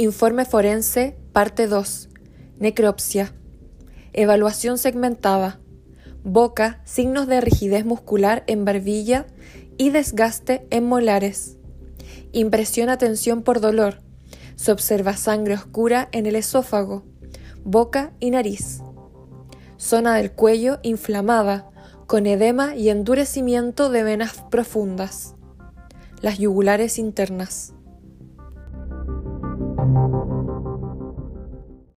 Informe forense, parte 2. Necropsia. Evaluación segmentada. Boca, signos de rigidez muscular en barbilla y desgaste en molares. Impresión atención por dolor. Se observa sangre oscura en el esófago, boca y nariz. Zona del cuello inflamada, con edema y endurecimiento de venas profundas. Las yugulares internas. Thank you.